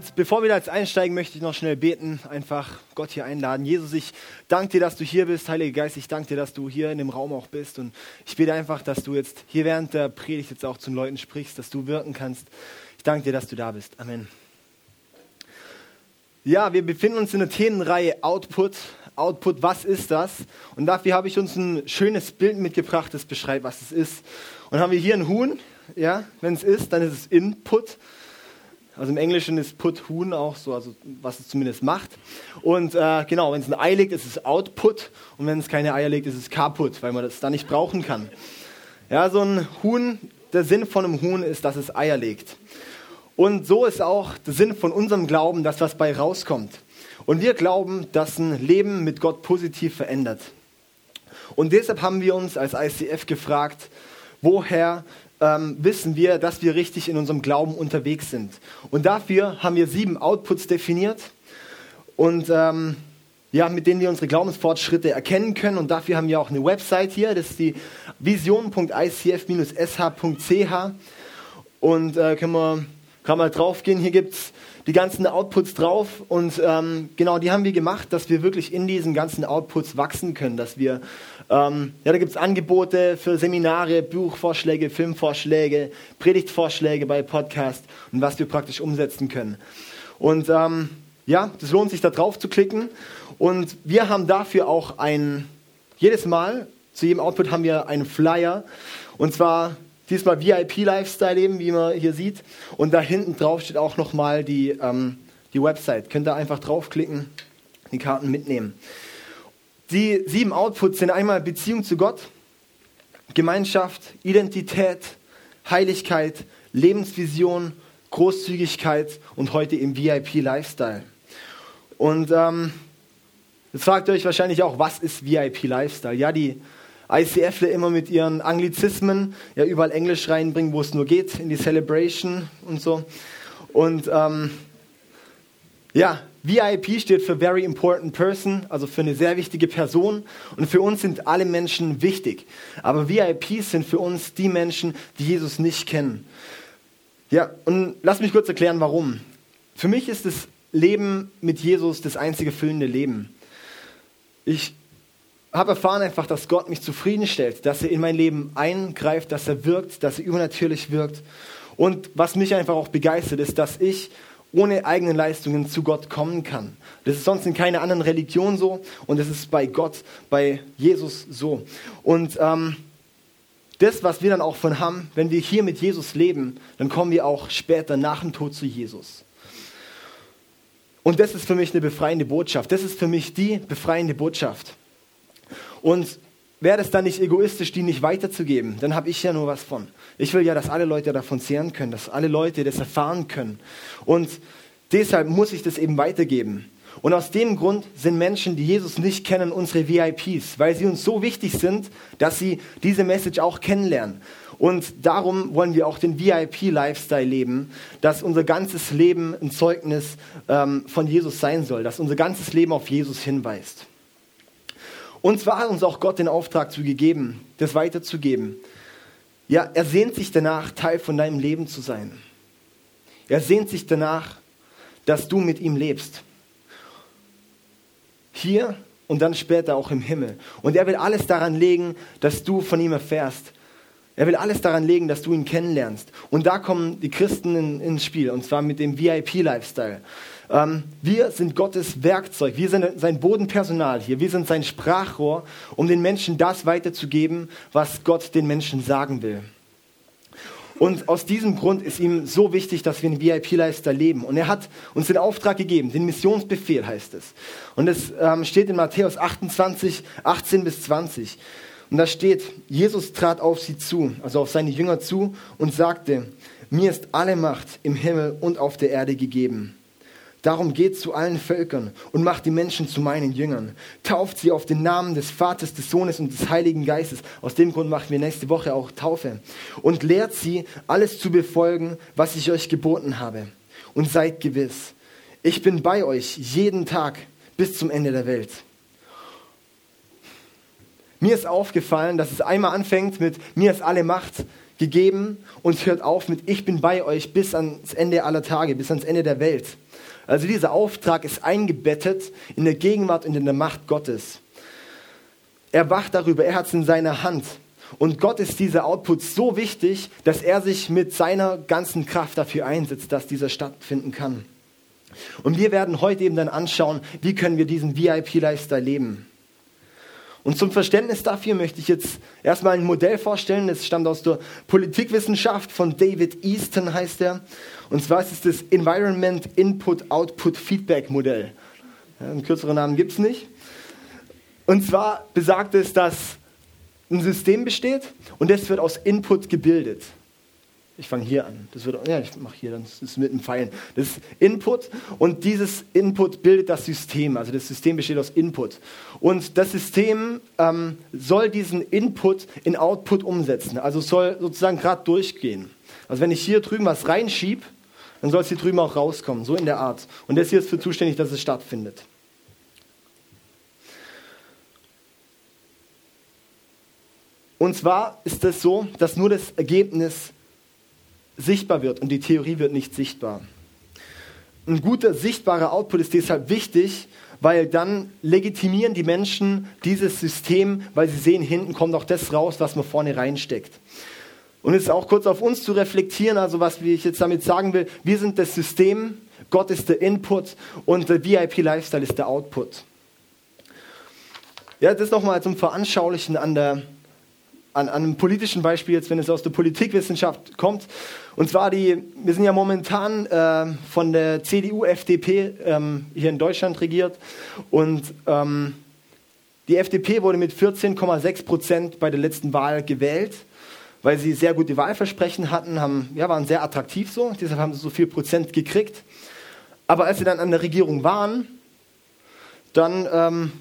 Und bevor wir da jetzt einsteigen, möchte ich noch schnell beten, einfach Gott hier einladen. Jesus, ich danke dir, dass du hier bist. Heiliger Geist, ich danke dir, dass du hier in dem Raum auch bist. Und ich bete einfach, dass du jetzt hier während der Predigt jetzt auch zu den Leuten sprichst, dass du wirken kannst. Ich danke dir, dass du da bist. Amen. Ja, wir befinden uns in der Themenreihe Output. Output, was ist das? Und dafür habe ich uns ein schönes Bild mitgebracht, das beschreibt, was es ist. Und haben wir hier ein Huhn, ja, wenn es ist, dann ist es Input. Also im Englischen ist Put Huhn auch so, also was es zumindest macht. Und äh, genau, wenn es ein Ei legt, ist es Output. Und wenn es keine Eier legt, ist es Kaput, weil man das dann nicht brauchen kann. Ja, so ein Huhn, der Sinn von einem Huhn ist, dass es Eier legt. Und so ist auch der Sinn von unserem Glauben, dass was bei rauskommt. Und wir glauben, dass ein Leben mit Gott positiv verändert. Und deshalb haben wir uns als ICF gefragt, woher ähm, wissen wir, dass wir richtig in unserem Glauben unterwegs sind. Und dafür haben wir sieben Outputs definiert und ähm, ja, mit denen wir unsere Glaubensfortschritte erkennen können. Und dafür haben wir auch eine Website hier, das ist die vision.icf-sh.ch. Und äh, können wir, kann mal drauf gehen. Hier gibt es die ganzen Outputs drauf und ähm, genau die haben wir gemacht, dass wir wirklich in diesen ganzen Outputs wachsen können, dass wir, ähm, ja, da gibt es Angebote für Seminare, Buchvorschläge, Filmvorschläge, Predigtvorschläge bei Podcast und was wir praktisch umsetzen können. Und ähm, ja, das lohnt sich da drauf zu klicken und wir haben dafür auch ein, jedes Mal, zu jedem Output haben wir einen Flyer und zwar Diesmal VIP-Lifestyle eben, wie man hier sieht. Und da hinten drauf steht auch nochmal die, ähm, die Website. Könnt ihr einfach draufklicken, die Karten mitnehmen. Die sieben Outputs sind einmal Beziehung zu Gott, Gemeinschaft, Identität, Heiligkeit, Lebensvision, Großzügigkeit und heute im VIP-Lifestyle. Und ähm, jetzt fragt ihr euch wahrscheinlich auch, was ist VIP-Lifestyle? Ja, die ICFler immer mit ihren Anglizismen ja überall Englisch reinbringen, wo es nur geht, in die Celebration und so. Und ähm, ja, VIP steht für Very Important Person, also für eine sehr wichtige Person. Und für uns sind alle Menschen wichtig. Aber VIPs sind für uns die Menschen, die Jesus nicht kennen. Ja, und lass mich kurz erklären, warum. Für mich ist das Leben mit Jesus das einzige füllende Leben. Ich habe erfahren einfach, dass Gott mich zufriedenstellt, dass er in mein Leben eingreift, dass er wirkt, dass er übernatürlich wirkt. Und was mich einfach auch begeistert, ist, dass ich ohne eigene Leistungen zu Gott kommen kann. Das ist sonst in keiner anderen Religion so und das ist bei Gott, bei Jesus so. Und ähm, das, was wir dann auch von haben, wenn wir hier mit Jesus leben, dann kommen wir auch später nach dem Tod zu Jesus. Und das ist für mich eine befreiende Botschaft. Das ist für mich die befreiende Botschaft. Und wäre es dann nicht egoistisch, die nicht weiterzugeben, dann habe ich ja nur was von. Ich will ja, dass alle Leute davon zehren können, dass alle Leute das erfahren können. Und deshalb muss ich das eben weitergeben. Und aus dem Grund sind Menschen, die Jesus nicht kennen, unsere VIPs, weil sie uns so wichtig sind, dass sie diese Message auch kennenlernen. Und darum wollen wir auch den VIP-Lifestyle leben, dass unser ganzes Leben ein Zeugnis ähm, von Jesus sein soll, dass unser ganzes Leben auf Jesus hinweist. Und zwar hat uns auch Gott den Auftrag zu gegeben, das weiterzugeben. Ja, er sehnt sich danach, Teil von deinem Leben zu sein. Er sehnt sich danach, dass du mit ihm lebst. Hier und dann später auch im Himmel. Und er will alles daran legen, dass du von ihm erfährst. Er will alles daran legen, dass du ihn kennenlernst. Und da kommen die Christen in, ins Spiel, und zwar mit dem VIP-Lifestyle. Ähm, wir sind Gottes Werkzeug, wir sind sein Bodenpersonal hier, wir sind sein Sprachrohr, um den Menschen das weiterzugeben, was Gott den Menschen sagen will. Und aus diesem Grund ist ihm so wichtig, dass wir einen VIP-Leister leben. Und er hat uns den Auftrag gegeben, den Missionsbefehl heißt es. Und es ähm, steht in Matthäus 28, 18 bis 20. Und da steht, Jesus trat auf sie zu, also auf seine Jünger zu und sagte, mir ist alle Macht im Himmel und auf der Erde gegeben. Darum geht zu allen Völkern und macht die Menschen zu meinen Jüngern. Tauft sie auf den Namen des Vaters, des Sohnes und des Heiligen Geistes. Aus dem Grund machen wir nächste Woche auch Taufe. Und lehrt sie, alles zu befolgen, was ich euch geboten habe. Und seid gewiss, ich bin bei euch jeden Tag bis zum Ende der Welt. Mir ist aufgefallen, dass es einmal anfängt mit mir ist alle Macht gegeben und hört auf mit ich bin bei euch bis ans Ende aller Tage, bis ans Ende der Welt. Also dieser Auftrag ist eingebettet in der Gegenwart und in der Macht Gottes. Er wacht darüber, er hat es in seiner Hand. Und Gott ist dieser Output so wichtig, dass er sich mit seiner ganzen Kraft dafür einsetzt, dass dieser stattfinden kann. Und wir werden heute eben dann anschauen, wie können wir diesen VIP-Lifestyle leben. Und zum Verständnis dafür möchte ich jetzt erstmal ein Modell vorstellen. Es stammt aus der Politikwissenschaft von David Easton, heißt er. Und zwar ist es das Environment Input Output Feedback Modell. Ja, einen kürzeren Namen gibt es nicht. Und zwar besagt es, dass ein System besteht und das wird aus Input gebildet. Ich fange hier an. Das wird, ja, ich mache hier, dann ist mit dem Pfeilen. Das ist Input und dieses Input bildet das System. Also das System besteht aus Input. Und das System ähm, soll diesen Input in Output umsetzen. Also soll sozusagen gerade durchgehen. Also wenn ich hier drüben was reinschiebe, dann soll es hier drüben auch rauskommen. So in der Art. Und das hier ist für zuständig, dass es stattfindet. Und zwar ist es so, dass nur das Ergebnis sichtbar wird und die Theorie wird nicht sichtbar. Ein guter sichtbarer Output ist deshalb wichtig, weil dann legitimieren die Menschen dieses System, weil sie sehen, hinten kommt auch das raus, was man vorne reinsteckt. Und jetzt auch kurz auf uns zu reflektieren, also was ich jetzt damit sagen will, wir sind das System, Gott ist der Input und der VIP-Lifestyle ist der Output. Ja, das nochmal zum Veranschaulichen an der an, an einem politischen Beispiel jetzt, wenn es aus der Politikwissenschaft kommt. Und zwar die, wir sind ja momentan äh, von der CDU, FDP ähm, hier in Deutschland regiert und ähm, die FDP wurde mit 14,6 Prozent bei der letzten Wahl gewählt, weil sie sehr gute Wahlversprechen hatten, haben, ja, waren sehr attraktiv so, deshalb haben sie so viel Prozent gekriegt. Aber als sie dann an der Regierung waren, dann ähm,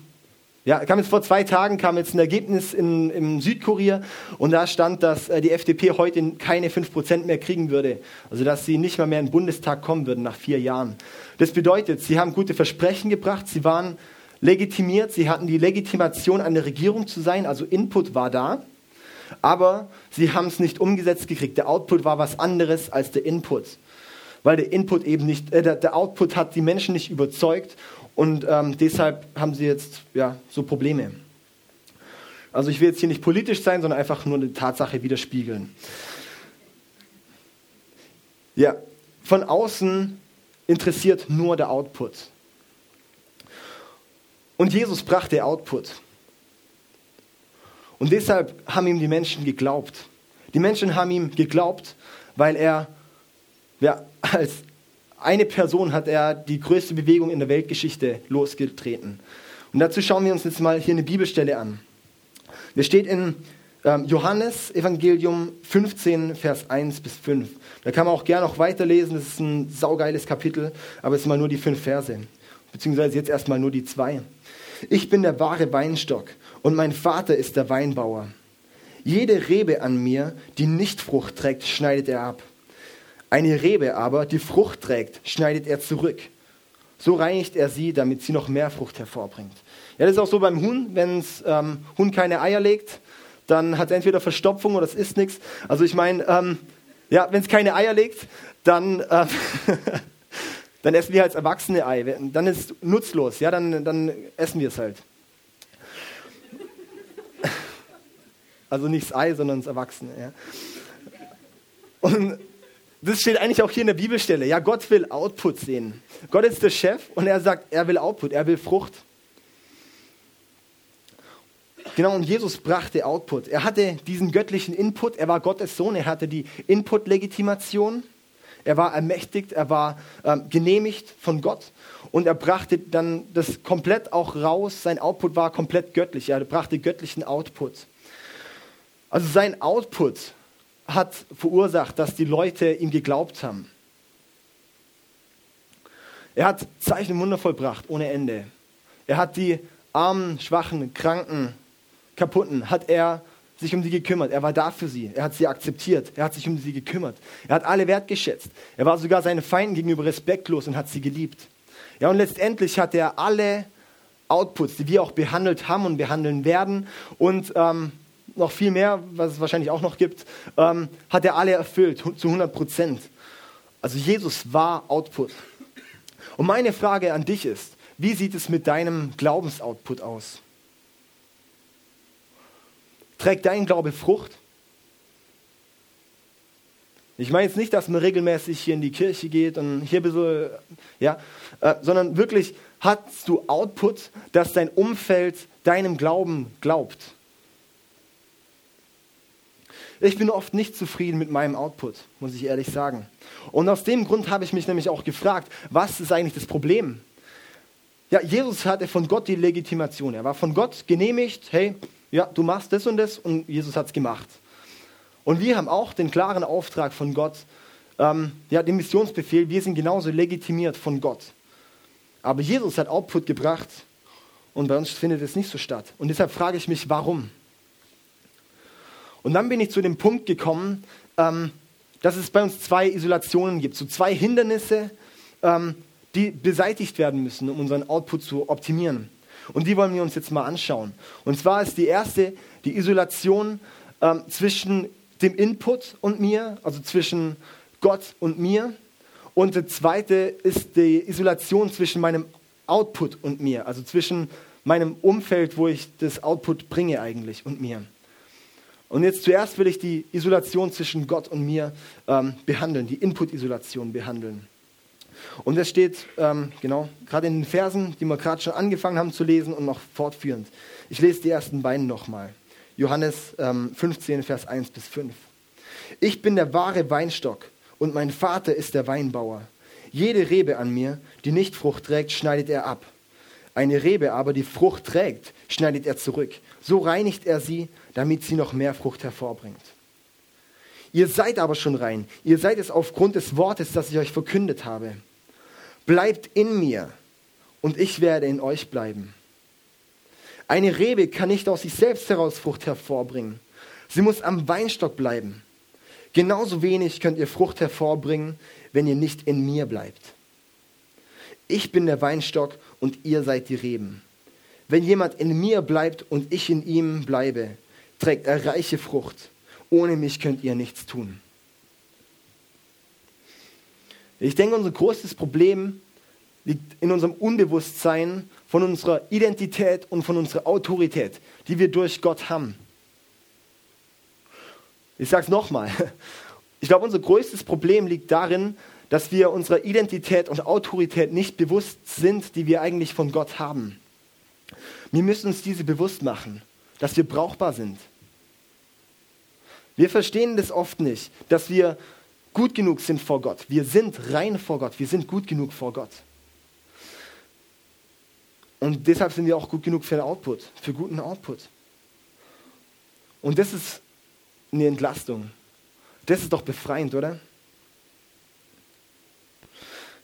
ja, kam jetzt vor zwei Tagen kam jetzt ein Ergebnis in, im Südkurier und da stand, dass äh, die FDP heute keine 5% mehr kriegen würde. Also dass sie nicht mal mehr in den Bundestag kommen würden nach vier Jahren. Das bedeutet, sie haben gute Versprechen gebracht, sie waren legitimiert, sie hatten die Legitimation der Regierung zu sein, also Input war da, aber sie haben es nicht umgesetzt gekriegt. Der Output war was anderes als der Input weil der Input eben nicht, äh, der, der, Output hat die Menschen nicht überzeugt und ähm, deshalb haben sie jetzt ja, so Probleme. Also ich will jetzt hier nicht politisch sein, sondern einfach nur eine Tatsache widerspiegeln. Ja, von außen interessiert nur der Output. Und Jesus brachte Output. Und deshalb haben ihm die Menschen geglaubt. Die Menschen haben ihm geglaubt, weil er ja, als eine Person hat er die größte Bewegung in der Weltgeschichte losgetreten. Und dazu schauen wir uns jetzt mal hier eine Bibelstelle an. Das steht in ähm, Johannes Evangelium 15, Vers 1 bis 5. Da kann man auch gerne noch weiterlesen, das ist ein saugeiles Kapitel, aber es sind mal nur die fünf Verse, beziehungsweise jetzt erstmal nur die zwei. Ich bin der wahre Weinstock und mein Vater ist der Weinbauer. Jede Rebe an mir, die nicht Frucht trägt, schneidet er ab. Eine Rebe aber, die Frucht trägt, schneidet er zurück. So reinigt er sie, damit sie noch mehr Frucht hervorbringt. Ja, das ist auch so beim Huhn. Wenn das ähm, Huhn keine Eier legt, dann hat es entweder Verstopfung oder es ist nichts. Also ich meine, ähm, ja, wenn es keine Eier legt, dann, äh, dann essen wir als Erwachsene Ei. Dann ist es nutzlos. Ja, dann, dann essen wir es halt. Also nicht das Ei, sondern das Erwachsene. Ja. Und das steht eigentlich auch hier in der Bibelstelle. Ja, Gott will Output sehen. Gott ist der Chef und er sagt, er will Output, er will Frucht. Genau, und Jesus brachte Output. Er hatte diesen göttlichen Input, er war Gottes Sohn, er hatte die Input-Legitimation, er war ermächtigt, er war ähm, genehmigt von Gott und er brachte dann das komplett auch raus. Sein Output war komplett göttlich, er brachte göttlichen Output. Also sein Output hat verursacht, dass die Leute ihm geglaubt haben. Er hat Zeichen und Wunder vollbracht ohne Ende. Er hat die armen, schwachen, kranken, kaputten, hat er sich um sie gekümmert. Er war da für sie. Er hat sie akzeptiert. Er hat sich um sie gekümmert. Er hat alle wertgeschätzt. Er war sogar seinen Feinden gegenüber respektlos und hat sie geliebt. Ja, und letztendlich hat er alle Outputs, die wir auch behandelt haben und behandeln werden. Und ähm, noch viel mehr, was es wahrscheinlich auch noch gibt, ähm, hat er alle erfüllt, zu 100 Prozent. Also Jesus war Output. Und meine Frage an dich ist, wie sieht es mit deinem Glaubensoutput aus? Trägt dein Glaube Frucht? Ich meine jetzt nicht, dass man regelmäßig hier in die Kirche geht und hier ein ja, äh, sondern wirklich hast du Output, dass dein Umfeld deinem Glauben glaubt. Ich bin oft nicht zufrieden mit meinem Output, muss ich ehrlich sagen. Und aus dem Grund habe ich mich nämlich auch gefragt, was ist eigentlich das Problem? Ja, Jesus hatte von Gott die Legitimation. Er war von Gott genehmigt, hey, ja, du machst das und das und Jesus hat es gemacht. Und wir haben auch den klaren Auftrag von Gott, ähm, ja, den Missionsbefehl, wir sind genauso legitimiert von Gott. Aber Jesus hat Output gebracht und bei uns findet es nicht so statt. Und deshalb frage ich mich, warum? Und dann bin ich zu dem Punkt gekommen, ähm, dass es bei uns zwei Isolationen gibt, so zwei Hindernisse, ähm, die beseitigt werden müssen, um unseren Output zu optimieren. Und die wollen wir uns jetzt mal anschauen. Und zwar ist die erste die Isolation ähm, zwischen dem Input und mir, also zwischen Gott und mir. Und der zweite ist die Isolation zwischen meinem Output und mir, also zwischen meinem Umfeld, wo ich das Output bringe eigentlich und mir. Und jetzt zuerst will ich die Isolation zwischen Gott und mir ähm, behandeln, die Input-Isolation behandeln. Und das steht ähm, genau gerade in den Versen, die wir gerade schon angefangen haben zu lesen und noch fortführend. Ich lese die ersten beiden nochmal. Johannes ähm, 15, Vers 1 bis 5. Ich bin der wahre Weinstock und mein Vater ist der Weinbauer. Jede Rebe an mir, die nicht Frucht trägt, schneidet er ab. Eine Rebe aber, die Frucht trägt, schneidet er zurück. So reinigt er sie, damit sie noch mehr Frucht hervorbringt. Ihr seid aber schon rein. Ihr seid es aufgrund des Wortes, das ich euch verkündet habe. Bleibt in mir und ich werde in euch bleiben. Eine Rebe kann nicht aus sich selbst heraus Frucht hervorbringen. Sie muss am Weinstock bleiben. Genauso wenig könnt ihr Frucht hervorbringen, wenn ihr nicht in mir bleibt. Ich bin der Weinstock und ihr seid die Reben. Wenn jemand in mir bleibt und ich in ihm bleibe, trägt er reiche Frucht. Ohne mich könnt ihr nichts tun. Ich denke, unser größtes Problem liegt in unserem Unbewusstsein von unserer Identität und von unserer Autorität, die wir durch Gott haben. Ich sage es nochmal. Ich glaube, unser größtes Problem liegt darin, dass wir unserer Identität und Autorität nicht bewusst sind, die wir eigentlich von Gott haben. Wir müssen uns diese bewusst machen, dass wir brauchbar sind. Wir verstehen das oft nicht, dass wir gut genug sind vor Gott. Wir sind rein vor Gott. Wir sind gut genug vor Gott. Und deshalb sind wir auch gut genug für den Output, für guten Output. Und das ist eine Entlastung. Das ist doch befreiend, oder?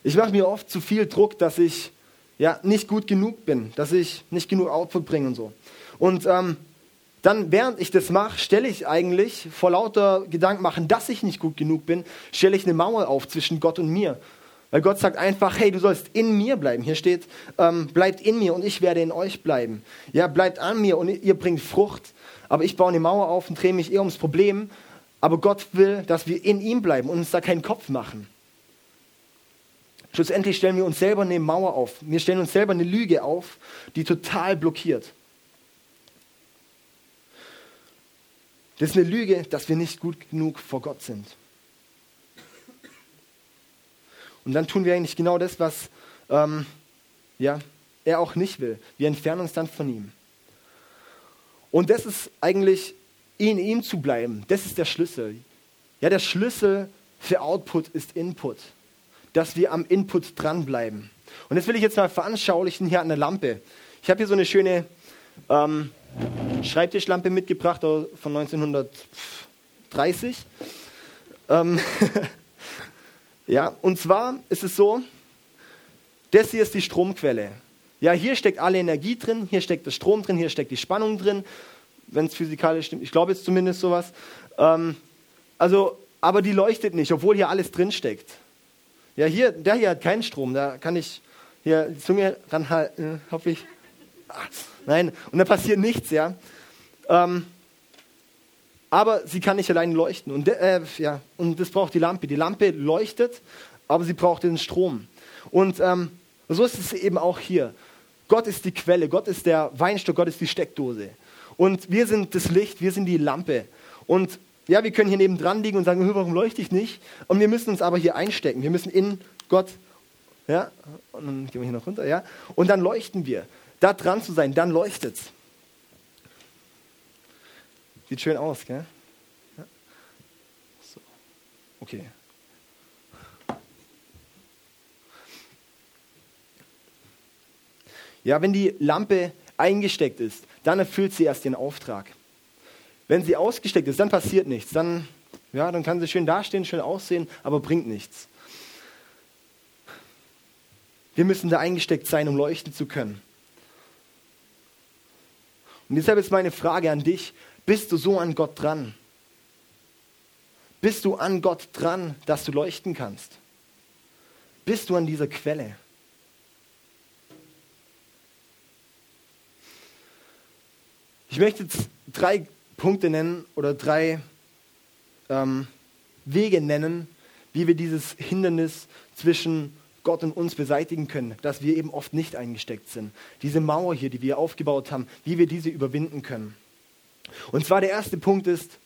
Ich mache mir oft zu viel Druck, dass ich ja nicht gut genug bin, dass ich nicht genug Output bringe und so. Und ähm, dann, während ich das mache, stelle ich eigentlich vor lauter Gedanken machen, dass ich nicht gut genug bin, stelle ich eine Mauer auf zwischen Gott und mir. Weil Gott sagt einfach, hey, du sollst in mir bleiben. Hier steht, ähm, bleibt in mir und ich werde in euch bleiben. Ja, bleibt an mir und ihr bringt Frucht. Aber ich baue eine Mauer auf und drehe mich eher ums Problem. Aber Gott will, dass wir in ihm bleiben und uns da keinen Kopf machen. Schlussendlich stellen wir uns selber eine Mauer auf. Wir stellen uns selber eine Lüge auf, die total blockiert. Das ist eine Lüge, dass wir nicht gut genug vor Gott sind. Und dann tun wir eigentlich genau das, was ähm, ja, er auch nicht will. Wir entfernen uns dann von ihm. Und das ist eigentlich, in ihm zu bleiben, das ist der Schlüssel. Ja, der Schlüssel für Output ist Input. Dass wir am Input dranbleiben. Und das will ich jetzt mal veranschaulichen hier an der Lampe. Ich habe hier so eine schöne ähm, Schreibtischlampe mitgebracht von 1930. Ähm, Ja, und zwar ist es so, das hier ist die Stromquelle. Ja, hier steckt alle Energie drin, hier steckt der Strom drin, hier steckt die Spannung drin, wenn es physikalisch stimmt. Ich glaube jetzt zumindest sowas. Ähm, also, aber die leuchtet nicht, obwohl hier alles drin steckt. Ja, hier, der hier hat keinen Strom, da kann ich hier die Zunge ranhalten, hoffe ich. Ach, nein, und da passiert nichts, ja. Ähm, aber sie kann nicht allein leuchten. Und, äh, ja, und das braucht die Lampe. Die Lampe leuchtet, aber sie braucht den Strom. Und ähm, so ist es eben auch hier. Gott ist die Quelle, Gott ist der Weinstock, Gott ist die Steckdose. Und wir sind das Licht, wir sind die Lampe. Und ja, wir können hier neben dran liegen und sagen, warum leuchte ich nicht? Und wir müssen uns aber hier einstecken. Wir müssen in Gott, ja, und dann gehen wir hier noch runter, ja, und dann leuchten wir. Da dran zu sein, dann leuchtet's. Sieht schön aus, gell? Ja. So. Okay. Ja, wenn die Lampe eingesteckt ist, dann erfüllt sie erst ihren Auftrag. Wenn sie ausgesteckt ist, dann passiert nichts. Dann, ja, dann kann sie schön dastehen, schön aussehen, aber bringt nichts. Wir müssen da eingesteckt sein, um leuchten zu können. Und deshalb ist meine Frage an dich, bist du so an Gott dran? Bist du an Gott dran, dass du leuchten kannst? Bist du an dieser Quelle? Ich möchte jetzt drei Punkte nennen oder drei ähm, Wege nennen, wie wir dieses Hindernis zwischen Gott und uns beseitigen können, dass wir eben oft nicht eingesteckt sind. Diese Mauer hier, die wir aufgebaut haben, wie wir diese überwinden können. Und zwar der erste Punkt ist,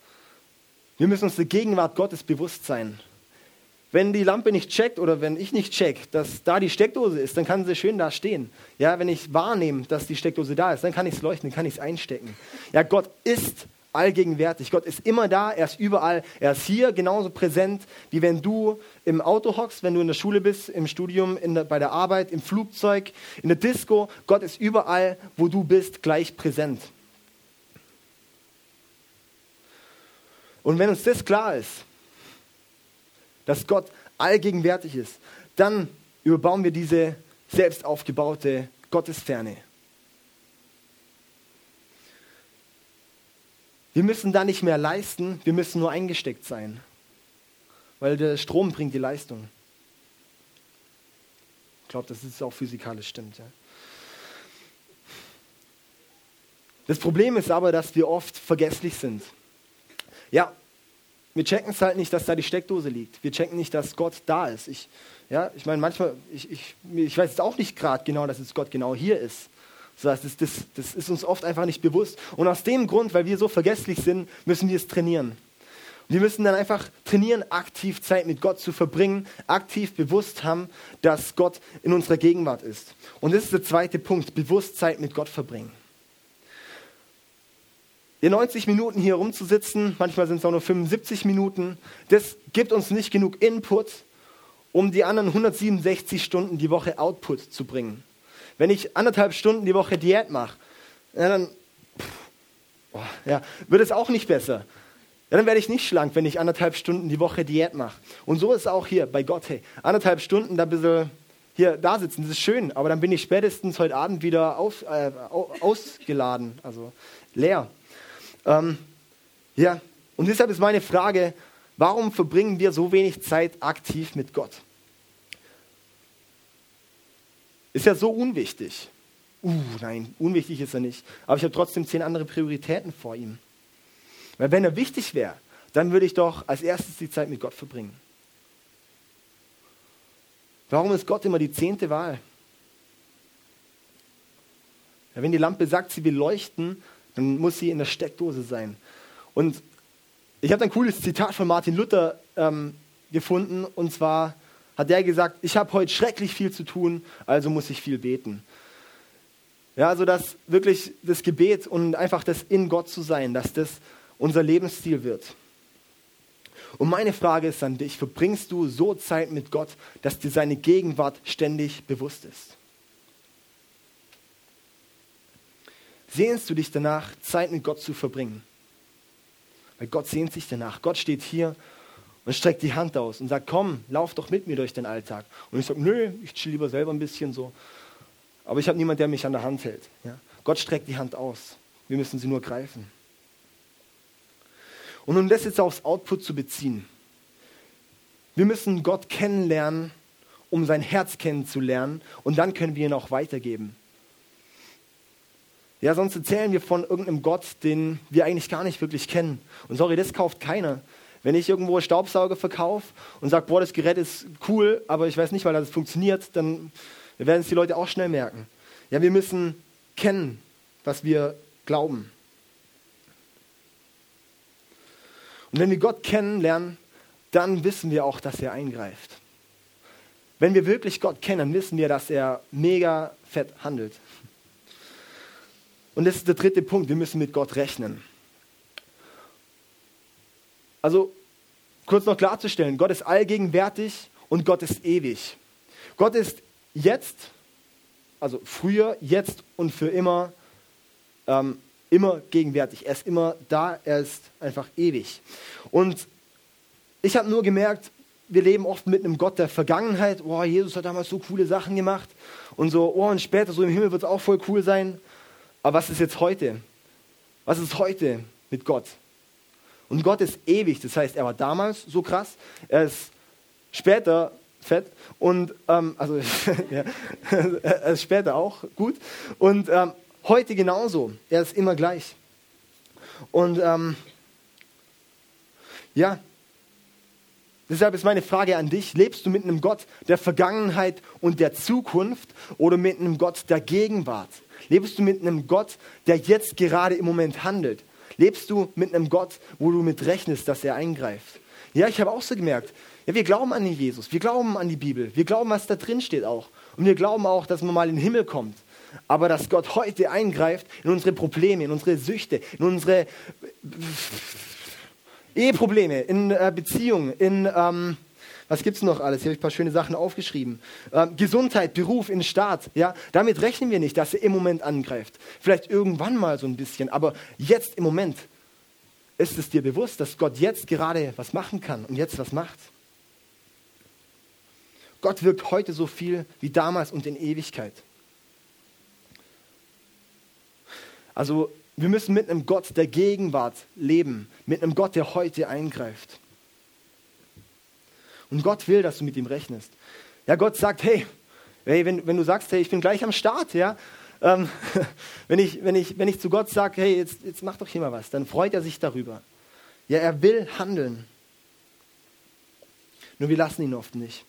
wir müssen uns der Gegenwart Gottes bewusst sein. Wenn die Lampe nicht checkt oder wenn ich nicht check, dass da die Steckdose ist, dann kann sie schön da stehen. Ja, wenn ich wahrnehme, dass die Steckdose da ist, dann kann ich es leuchten, dann kann ich es einstecken. Ja, Gott ist allgegenwärtig. Gott ist immer da, er ist überall. Er ist hier genauso präsent, wie wenn du im Auto hockst, wenn du in der Schule bist, im Studium, der, bei der Arbeit, im Flugzeug, in der Disco. Gott ist überall, wo du bist, gleich präsent. Und wenn uns das klar ist, dass Gott allgegenwärtig ist, dann überbauen wir diese selbst aufgebaute Gottesferne. Wir müssen da nicht mehr leisten, wir müssen nur eingesteckt sein, weil der Strom bringt die Leistung. Ich glaube, dass es auch physikalisch stimmt. Ja. Das Problem ist aber, dass wir oft vergesslich sind. Ja, wir checken es halt nicht, dass da die Steckdose liegt. Wir checken nicht, dass Gott da ist. Ich, ja, ich meine, manchmal, ich, ich, ich weiß auch nicht gerade genau, dass jetzt Gott genau hier ist. Das, das, das, das ist uns oft einfach nicht bewusst. Und aus dem Grund, weil wir so vergesslich sind, müssen wir es trainieren. Wir müssen dann einfach trainieren, aktiv Zeit mit Gott zu verbringen, aktiv bewusst haben, dass Gott in unserer Gegenwart ist. Und das ist der zweite Punkt, bewusst Zeit mit Gott verbringen in 90 Minuten hier rumzusitzen, manchmal sind es auch nur 75 Minuten, das gibt uns nicht genug Input, um die anderen 167 Stunden die Woche Output zu bringen. Wenn ich anderthalb Stunden die Woche Diät mache, ja, dann pff, oh, ja, wird es auch nicht besser. Ja, dann werde ich nicht schlank, wenn ich anderthalb Stunden die Woche Diät mache. Und so ist es auch hier bei Gott. Hey, anderthalb Stunden da ein bisschen hier da sitzen, das ist schön, aber dann bin ich spätestens heute Abend wieder auf, äh, ausgeladen, also leer. Ähm, ja, und deshalb ist meine Frage, warum verbringen wir so wenig Zeit aktiv mit Gott? Ist ja so unwichtig. Uh, nein, unwichtig ist er nicht. Aber ich habe trotzdem zehn andere Prioritäten vor ihm. Weil wenn er wichtig wäre, dann würde ich doch als erstes die Zeit mit Gott verbringen. Warum ist Gott immer die zehnte Wahl? Ja, wenn die Lampe sagt, sie will leuchten, dann muss sie in der Steckdose sein. Und ich habe ein cooles Zitat von Martin Luther ähm, gefunden, und zwar hat der gesagt, ich habe heute schrecklich viel zu tun, also muss ich viel beten. Ja, also dass wirklich das Gebet und einfach das in Gott zu sein, dass das unser Lebensstil wird. Und meine Frage ist an dich, verbringst du so Zeit mit Gott, dass dir seine Gegenwart ständig bewusst ist? Sehnst du dich danach, Zeit mit Gott zu verbringen? Weil Gott sehnt sich danach. Gott steht hier und streckt die Hand aus und sagt, komm, lauf doch mit mir durch den Alltag. Und ich sage, nö, ich chill lieber selber ein bisschen so. Aber ich habe niemanden, der mich an der Hand hält. Ja? Gott streckt die Hand aus. Wir müssen sie nur greifen. Und um das jetzt aufs Output zu beziehen. Wir müssen Gott kennenlernen, um sein Herz kennenzulernen. Und dann können wir ihn auch weitergeben. Ja, sonst erzählen wir von irgendeinem Gott, den wir eigentlich gar nicht wirklich kennen. Und sorry, das kauft keiner. Wenn ich irgendwo Staubsauger verkaufe und sage, boah, das Gerät ist cool, aber ich weiß nicht, weil das funktioniert, dann werden es die Leute auch schnell merken. Ja, wir müssen kennen, was wir glauben. Und wenn wir Gott kennenlernen, dann wissen wir auch, dass er eingreift. Wenn wir wirklich Gott kennen, dann wissen wir, dass er mega fett handelt. Und das ist der dritte Punkt, wir müssen mit Gott rechnen. Also kurz noch klarzustellen, Gott ist allgegenwärtig und Gott ist ewig. Gott ist jetzt, also früher, jetzt und für immer, ähm, immer gegenwärtig. Er ist immer da, er ist einfach ewig. Und ich habe nur gemerkt, wir leben oft mit einem Gott der Vergangenheit. Oh, Jesus hat damals so coole Sachen gemacht. Und so, oh, und später, so im Himmel wird es auch voll cool sein. Aber was ist jetzt heute? Was ist heute mit Gott? Und Gott ist ewig. Das heißt, er war damals so krass. Er ist später fett. Und, ähm, also, er ist später auch gut. Und ähm, heute genauso. Er ist immer gleich. Und, ähm, ja, Deshalb ist meine Frage an dich, lebst du mit einem Gott der Vergangenheit und der Zukunft oder mit einem Gott der Gegenwart? Lebst du mit einem Gott, der jetzt gerade im Moment handelt? Lebst du mit einem Gott, wo du mit rechnest, dass er eingreift? Ja, ich habe auch so gemerkt, ja, wir glauben an den Jesus, wir glauben an die Bibel, wir glauben, was da drin steht auch. Und wir glauben auch, dass man mal in den Himmel kommt. Aber dass Gott heute eingreift in unsere Probleme, in unsere Süchte, in unsere Eheprobleme, in äh, Beziehungen, in, ähm, was gibt es noch alles? Hier habe ich ein paar schöne Sachen aufgeschrieben. Ähm, Gesundheit, Beruf, in Staat. Ja? Damit rechnen wir nicht, dass er im Moment angreift. Vielleicht irgendwann mal so ein bisschen, aber jetzt im Moment ist es dir bewusst, dass Gott jetzt gerade was machen kann und jetzt was macht. Gott wirkt heute so viel wie damals und in Ewigkeit. Also wir müssen mit einem Gott der Gegenwart leben, mit einem Gott, der heute eingreift. Und Gott will, dass du mit ihm rechnest. Ja, Gott sagt, hey, hey wenn, wenn du sagst, hey, ich bin gleich am Start, ja, ähm, wenn, ich, wenn, ich, wenn ich zu Gott sage, hey, jetzt, jetzt mach doch hier mal was, dann freut er sich darüber. Ja, er will handeln. Nur wir lassen ihn oft nicht.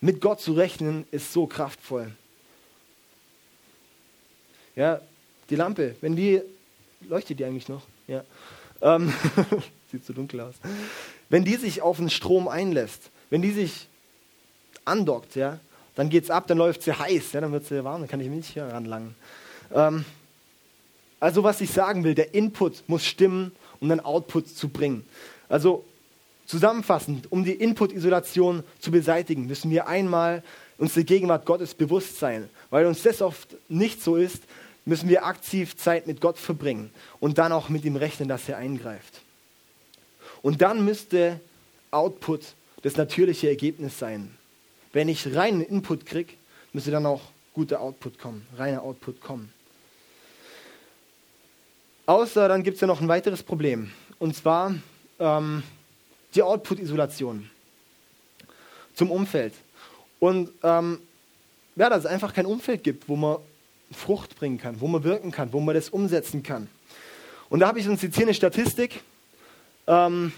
Mit Gott zu rechnen ist so kraftvoll. Ja, die Lampe, wenn die, leuchtet die eigentlich noch? Ja. Ähm, sieht so dunkel aus. Wenn die sich auf den Strom einlässt, wenn die sich andockt, ja, dann es ab, dann läuft sie heiß, ja, dann wird sie warm, dann kann ich mich nicht hier ranlangen. Ähm, also was ich sagen will, der Input muss stimmen, um den Output zu bringen. Also zusammenfassend, um die Input-Isolation zu beseitigen, müssen wir einmal uns der Gegenwart Gottes bewusst sein, weil uns das oft nicht so ist, müssen wir aktiv Zeit mit Gott verbringen und dann auch mit ihm rechnen, dass er eingreift. Und dann müsste Output das natürliche Ergebnis sein. Wenn ich reinen Input kriege, müsste dann auch guter Output kommen, reiner Output kommen. Außer dann gibt es ja noch ein weiteres Problem. Und zwar ähm, die Output-Isolation zum Umfeld. Und ähm, ja, dass es einfach kein Umfeld gibt, wo man Frucht bringen kann, wo man wirken kann, wo man das umsetzen kann. Und da habe ich uns jetzt hier eine Statistik. Ähm,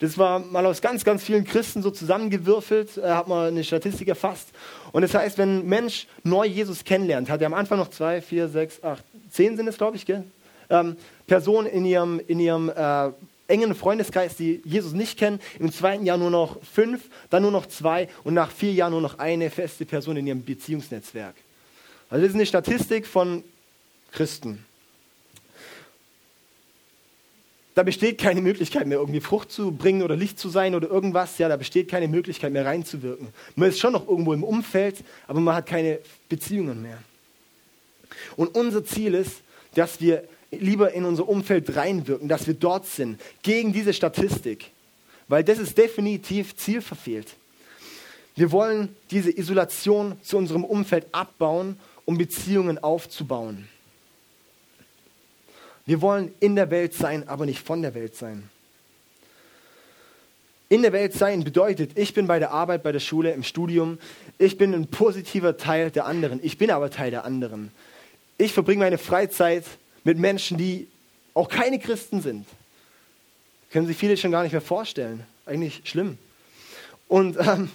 das war mal aus ganz, ganz vielen Christen so zusammengewürfelt, äh, hat man eine Statistik erfasst. Und das heißt, wenn ein Mensch neu Jesus kennenlernt, hat er am Anfang noch zwei, vier, sechs, acht, zehn sind es, glaube ich, gell? Ähm, Personen in ihrem, in ihrem äh, engen Freundeskreis, die Jesus nicht kennen, im zweiten Jahr nur noch fünf, dann nur noch zwei und nach vier Jahren nur noch eine feste Person in ihrem Beziehungsnetzwerk. Also das ist eine Statistik von Christen. Da besteht keine Möglichkeit mehr, irgendwie Frucht zu bringen oder Licht zu sein oder irgendwas. Ja, da besteht keine Möglichkeit mehr reinzuwirken. Man ist schon noch irgendwo im Umfeld, aber man hat keine Beziehungen mehr. Und unser Ziel ist, dass wir lieber in unser Umfeld reinwirken, dass wir dort sind, gegen diese Statistik. Weil das ist definitiv zielverfehlt. Wir wollen diese Isolation zu unserem Umfeld abbauen um Beziehungen aufzubauen. Wir wollen in der Welt sein, aber nicht von der Welt sein. In der Welt sein bedeutet, ich bin bei der Arbeit, bei der Schule, im Studium, ich bin ein positiver Teil der anderen, ich bin aber Teil der anderen. Ich verbringe meine Freizeit mit Menschen, die auch keine Christen sind. Können sich viele schon gar nicht mehr vorstellen. Eigentlich schlimm. Und ähm,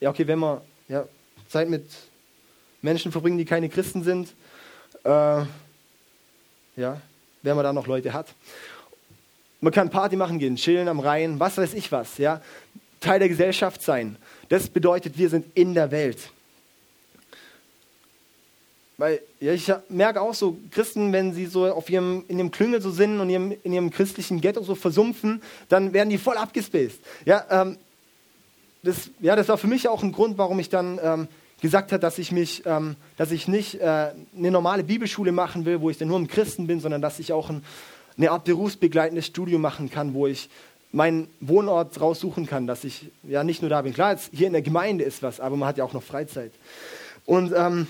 ja, okay, wenn man ja, Zeit mit Menschen verbringen, die keine Christen sind, äh, ja, wenn man da noch Leute hat. Man kann Party machen gehen, chillen am Rhein, was weiß ich was, ja. Teil der Gesellschaft sein. Das bedeutet, wir sind in der Welt. Weil ja, ich merke auch so, Christen, wenn sie so auf ihrem, in ihrem Klüngel so sind und ihrem, in ihrem christlichen Ghetto so versumpfen, dann werden die voll abgespaced. Ja, ähm, das, ja, das war für mich auch ein Grund, warum ich dann ähm, gesagt habe, dass ich mich, ähm, dass ich nicht äh, eine normale Bibelschule machen will, wo ich dann nur ein Christen bin, sondern dass ich auch ein, eine Art berufsbegleitendes Studium machen kann, wo ich meinen Wohnort raussuchen kann, dass ich ja nicht nur da bin. Klar, jetzt hier in der Gemeinde ist was, aber man hat ja auch noch Freizeit. Und ähm,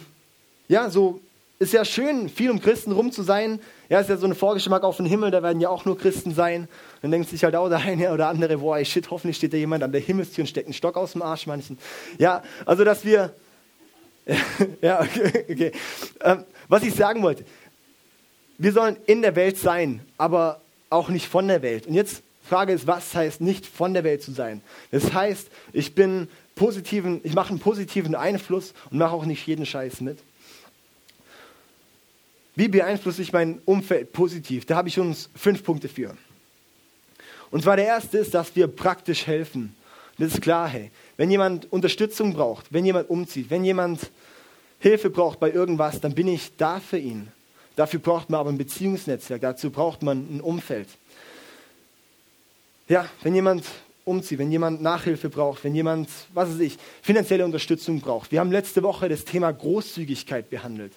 ja, so ist ja schön, viel um Christen rum zu sein. Ja, ist ja so ein Vorgeschmack auf den Himmel, da werden ja auch nur Christen sein. Dann denkt sich halt auch der eine oder andere, boah, ey, shit, hoffentlich steht da jemand an der Himmelstür und steckt einen Stock aus dem Arsch manchen. Ja, also dass wir, ja, okay, okay. Ähm, was ich sagen wollte, wir sollen in der Welt sein, aber auch nicht von der Welt. Und jetzt Frage ist, was heißt nicht von der Welt zu sein? Das heißt, ich bin positiven, ich mache einen positiven Einfluss und mache auch nicht jeden Scheiß mit. Wie beeinflusse ich mein Umfeld positiv? Da habe ich uns fünf Punkte für. Und zwar der erste ist, dass wir praktisch helfen. Das ist klar, hey. Wenn jemand Unterstützung braucht, wenn jemand umzieht, wenn jemand Hilfe braucht bei irgendwas, dann bin ich da für ihn. Dafür braucht man aber ein Beziehungsnetzwerk, dazu braucht man ein Umfeld. Ja, wenn jemand umzieht, wenn jemand Nachhilfe braucht, wenn jemand, was weiß ich, finanzielle Unterstützung braucht. Wir haben letzte Woche das Thema Großzügigkeit behandelt.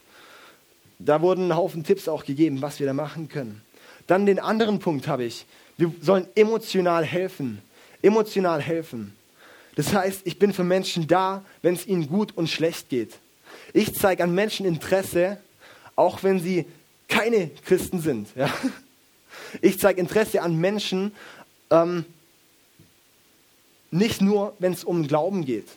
Da wurden ein Haufen Tipps auch gegeben, was wir da machen können. Dann den anderen Punkt habe ich. Wir sollen emotional helfen. Emotional helfen. Das heißt, ich bin für Menschen da, wenn es ihnen gut und schlecht geht. Ich zeige an Menschen Interesse, auch wenn sie keine Christen sind. Ja? Ich zeige Interesse an Menschen, ähm, nicht nur, wenn es um Glauben geht.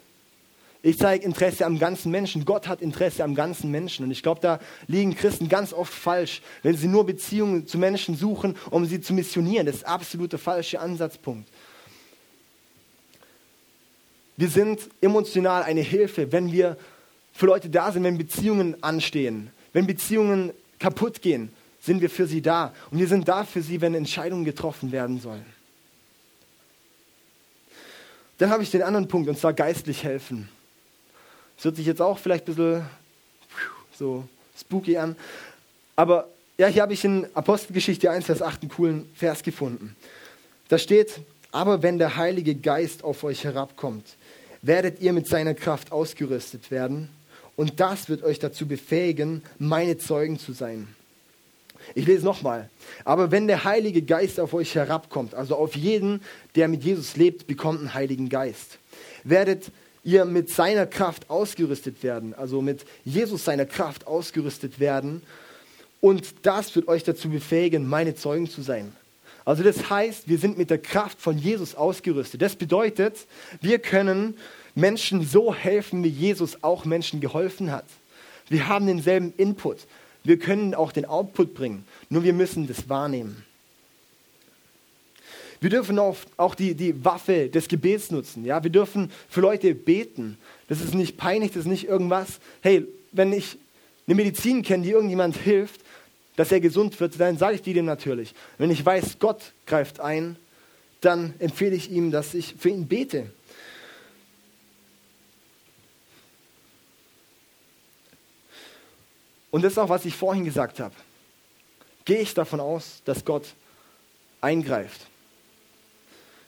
Ich zeige Interesse am ganzen Menschen. Gott hat Interesse am ganzen Menschen. Und ich glaube, da liegen Christen ganz oft falsch, wenn sie nur Beziehungen zu Menschen suchen, um sie zu missionieren. Das ist der falsche Ansatzpunkt. Wir sind emotional eine Hilfe, wenn wir für Leute da sind, wenn Beziehungen anstehen, wenn Beziehungen kaputt gehen, sind wir für sie da. Und wir sind da für sie, wenn Entscheidungen getroffen werden sollen. Dann habe ich den anderen Punkt, und zwar geistlich helfen. Das hört sich jetzt auch vielleicht ein bisschen so spooky an. Aber ja, hier habe ich in Apostelgeschichte 1, Vers 8 einen coolen Vers gefunden. Da steht, aber wenn der Heilige Geist auf euch herabkommt, werdet ihr mit seiner Kraft ausgerüstet werden und das wird euch dazu befähigen, meine Zeugen zu sein. Ich lese nochmal. Aber wenn der Heilige Geist auf euch herabkommt, also auf jeden, der mit Jesus lebt, bekommt einen Heiligen Geist, werdet ihr mit seiner Kraft ausgerüstet werden, also mit Jesus seiner Kraft ausgerüstet werden. Und das wird euch dazu befähigen, meine Zeugen zu sein. Also das heißt, wir sind mit der Kraft von Jesus ausgerüstet. Das bedeutet, wir können Menschen so helfen, wie Jesus auch Menschen geholfen hat. Wir haben denselben Input. Wir können auch den Output bringen. Nur wir müssen das wahrnehmen. Wir dürfen auch die, die Waffe des Gebets nutzen. Ja? Wir dürfen für Leute beten. Das ist nicht peinlich, das ist nicht irgendwas. Hey, wenn ich eine Medizin kenne, die irgendjemand hilft, dass er gesund wird, dann sage ich die dem natürlich. Wenn ich weiß, Gott greift ein, dann empfehle ich ihm, dass ich für ihn bete. Und das ist auch, was ich vorhin gesagt habe. Gehe ich davon aus, dass Gott eingreift.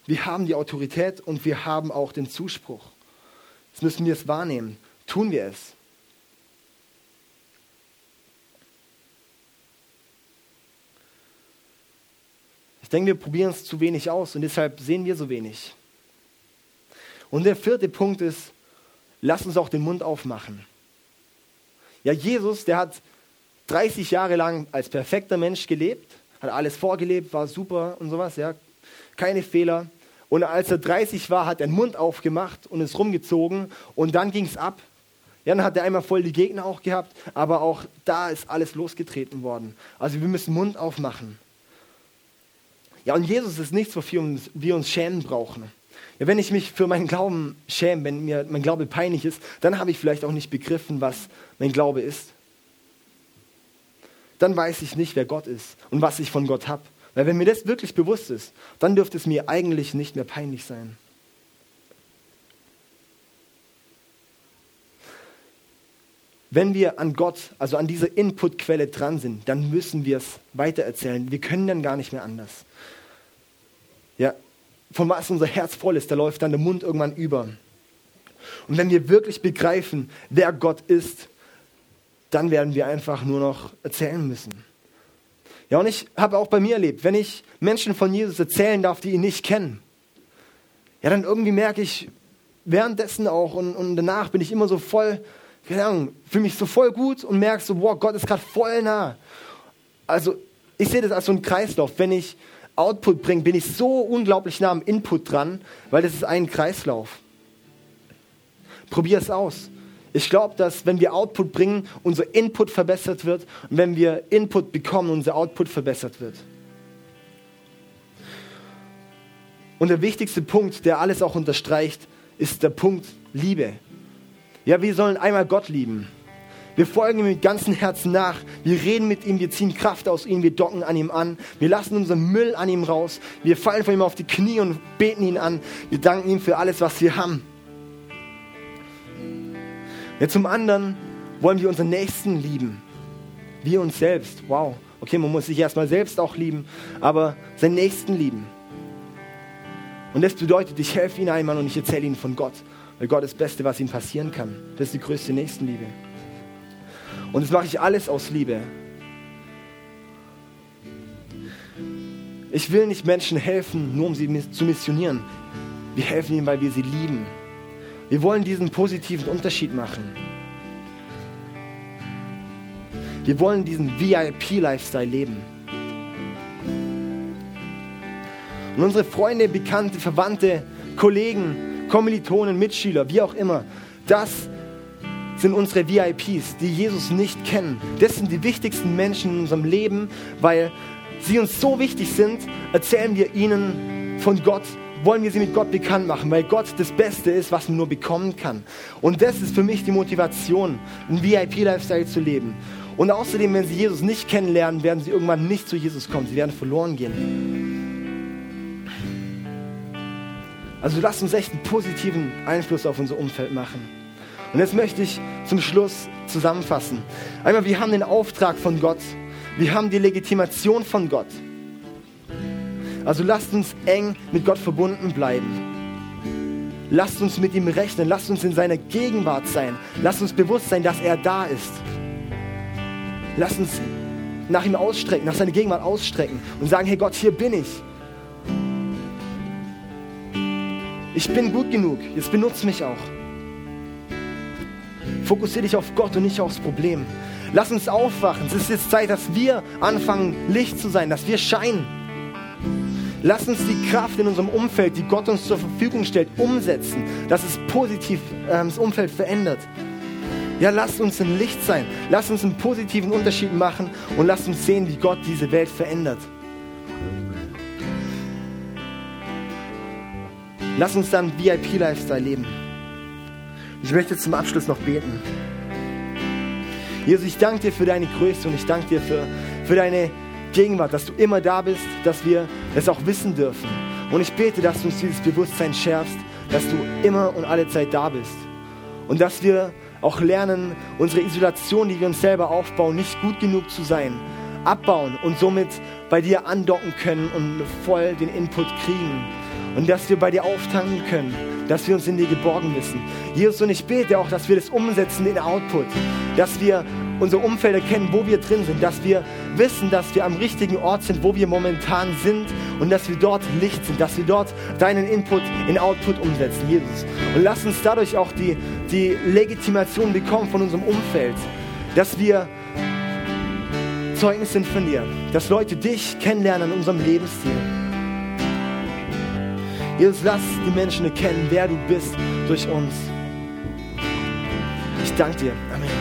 Wir haben die Autorität und wir haben auch den Zuspruch. Jetzt müssen wir es wahrnehmen. Tun wir es. Denke, wir probieren es zu wenig aus und deshalb sehen wir so wenig. Und der vierte Punkt ist, lass uns auch den Mund aufmachen. Ja, Jesus, der hat 30 Jahre lang als perfekter Mensch gelebt, hat alles vorgelebt, war super und sowas, ja, keine Fehler. Und als er 30 war, hat er den Mund aufgemacht und ist rumgezogen und dann ging es ab. Ja, dann hat er einmal voll die Gegner auch gehabt, aber auch da ist alles losgetreten worden. Also wir müssen Mund aufmachen. Ja, und Jesus ist nichts, wofür wir uns schämen brauchen. Ja, wenn ich mich für meinen Glauben schäme, wenn mir mein Glaube peinlich ist, dann habe ich vielleicht auch nicht begriffen, was mein Glaube ist. Dann weiß ich nicht, wer Gott ist und was ich von Gott habe. Weil wenn mir das wirklich bewusst ist, dann dürfte es mir eigentlich nicht mehr peinlich sein. Wenn wir an Gott, also an dieser Inputquelle dran sind, dann müssen wir es weitererzählen. Wir können dann gar nicht mehr anders. Ja, von was unser Herz voll ist, da läuft dann der Mund irgendwann über. Und wenn wir wirklich begreifen, wer Gott ist, dann werden wir einfach nur noch erzählen müssen. Ja, und ich habe auch bei mir erlebt, wenn ich Menschen von Jesus erzählen darf, die ihn nicht kennen, ja, dann irgendwie merke ich währenddessen auch und, und danach bin ich immer so voll keine Ahnung, fühle mich so voll gut und merke so, wow, Gott ist gerade voll nah. Also ich sehe das als so einen Kreislauf. Wenn ich Output bringe, bin ich so unglaublich nah am Input dran, weil das ist ein Kreislauf. Probier es aus. Ich glaube, dass wenn wir Output bringen, unser Input verbessert wird und wenn wir Input bekommen, unser Output verbessert wird. Und der wichtigste Punkt, der alles auch unterstreicht, ist der Punkt Liebe. Ja, wir sollen einmal Gott lieben. Wir folgen ihm mit ganzem Herzen nach. Wir reden mit ihm, wir ziehen Kraft aus ihm, wir docken an ihm an. Wir lassen unseren Müll an ihm raus. Wir fallen vor ihm auf die Knie und beten ihn an. Wir danken ihm für alles, was wir haben. Ja, zum anderen wollen wir unseren Nächsten lieben. Wir uns selbst. Wow. Okay, man muss sich erstmal selbst auch lieben, aber seinen Nächsten lieben. Und das bedeutet, ich helfe ihnen einmal und ich erzähle ihnen von Gott. Weil Gott ist das Beste, was ihm passieren kann. Das ist die größte Nächstenliebe. Und das mache ich alles aus Liebe. Ich will nicht Menschen helfen, nur um sie zu missionieren. Wir helfen ihnen, weil wir sie lieben. Wir wollen diesen positiven Unterschied machen. Wir wollen diesen VIP-Lifestyle leben. Und unsere Freunde, Bekannte, Verwandte, Kollegen, Kommilitonen, Mitschüler, wie auch immer. Das sind unsere VIPs, die Jesus nicht kennen. Das sind die wichtigsten Menschen in unserem Leben, weil sie uns so wichtig sind, erzählen wir ihnen von Gott, wollen wir sie mit Gott bekannt machen, weil Gott das Beste ist, was man nur bekommen kann. Und das ist für mich die Motivation, einen VIP-Lifestyle zu leben. Und außerdem, wenn sie Jesus nicht kennenlernen, werden sie irgendwann nicht zu Jesus kommen. Sie werden verloren gehen. Also lasst uns echt einen positiven Einfluss auf unser Umfeld machen. Und jetzt möchte ich zum Schluss zusammenfassen. Einmal, wir haben den Auftrag von Gott. Wir haben die Legitimation von Gott. Also lasst uns eng mit Gott verbunden bleiben. Lasst uns mit ihm rechnen. Lasst uns in seiner Gegenwart sein. Lasst uns bewusst sein, dass er da ist. Lasst uns nach ihm ausstrecken, nach seiner Gegenwart ausstrecken und sagen, hey Gott, hier bin ich. Ich bin gut genug, jetzt benutze mich auch. Fokussiere dich auf Gott und nicht aufs Problem. Lass uns aufwachen. Es ist jetzt Zeit, dass wir anfangen, Licht zu sein, dass wir scheinen. Lass uns die Kraft in unserem Umfeld, die Gott uns zur Verfügung stellt, umsetzen, dass es positiv äh, das Umfeld verändert. Ja, lasst uns ein Licht sein. Lasst uns einen positiven Unterschied machen und lasst uns sehen, wie Gott diese Welt verändert. Lass uns dann VIP-Lifestyle leben. Ich möchte zum Abschluss noch beten. Jesus, ich danke dir für deine Größe und ich danke dir für, für deine Gegenwart, dass du immer da bist, dass wir es auch wissen dürfen. Und ich bete, dass du uns dieses Bewusstsein schärfst, dass du immer und alle Zeit da bist. Und dass wir auch lernen, unsere Isolation, die wir uns selber aufbauen, nicht gut genug zu sein, abbauen und somit bei dir andocken können und voll den Input kriegen und dass wir bei dir auftanken können, dass wir uns in dir geborgen wissen. Jesus, und ich bete auch, dass wir das umsetzen in Output, dass wir unser Umfeld erkennen, wo wir drin sind, dass wir wissen, dass wir am richtigen Ort sind, wo wir momentan sind und dass wir dort Licht sind, dass wir dort deinen Input in Output umsetzen, Jesus. Und lass uns dadurch auch die, die Legitimation bekommen von unserem Umfeld, dass wir Zeugnis sind von dir, dass Leute dich kennenlernen in unserem Lebensstil. Jesus, lass die Menschen erkennen, wer du bist durch uns. Ich danke dir. Amen.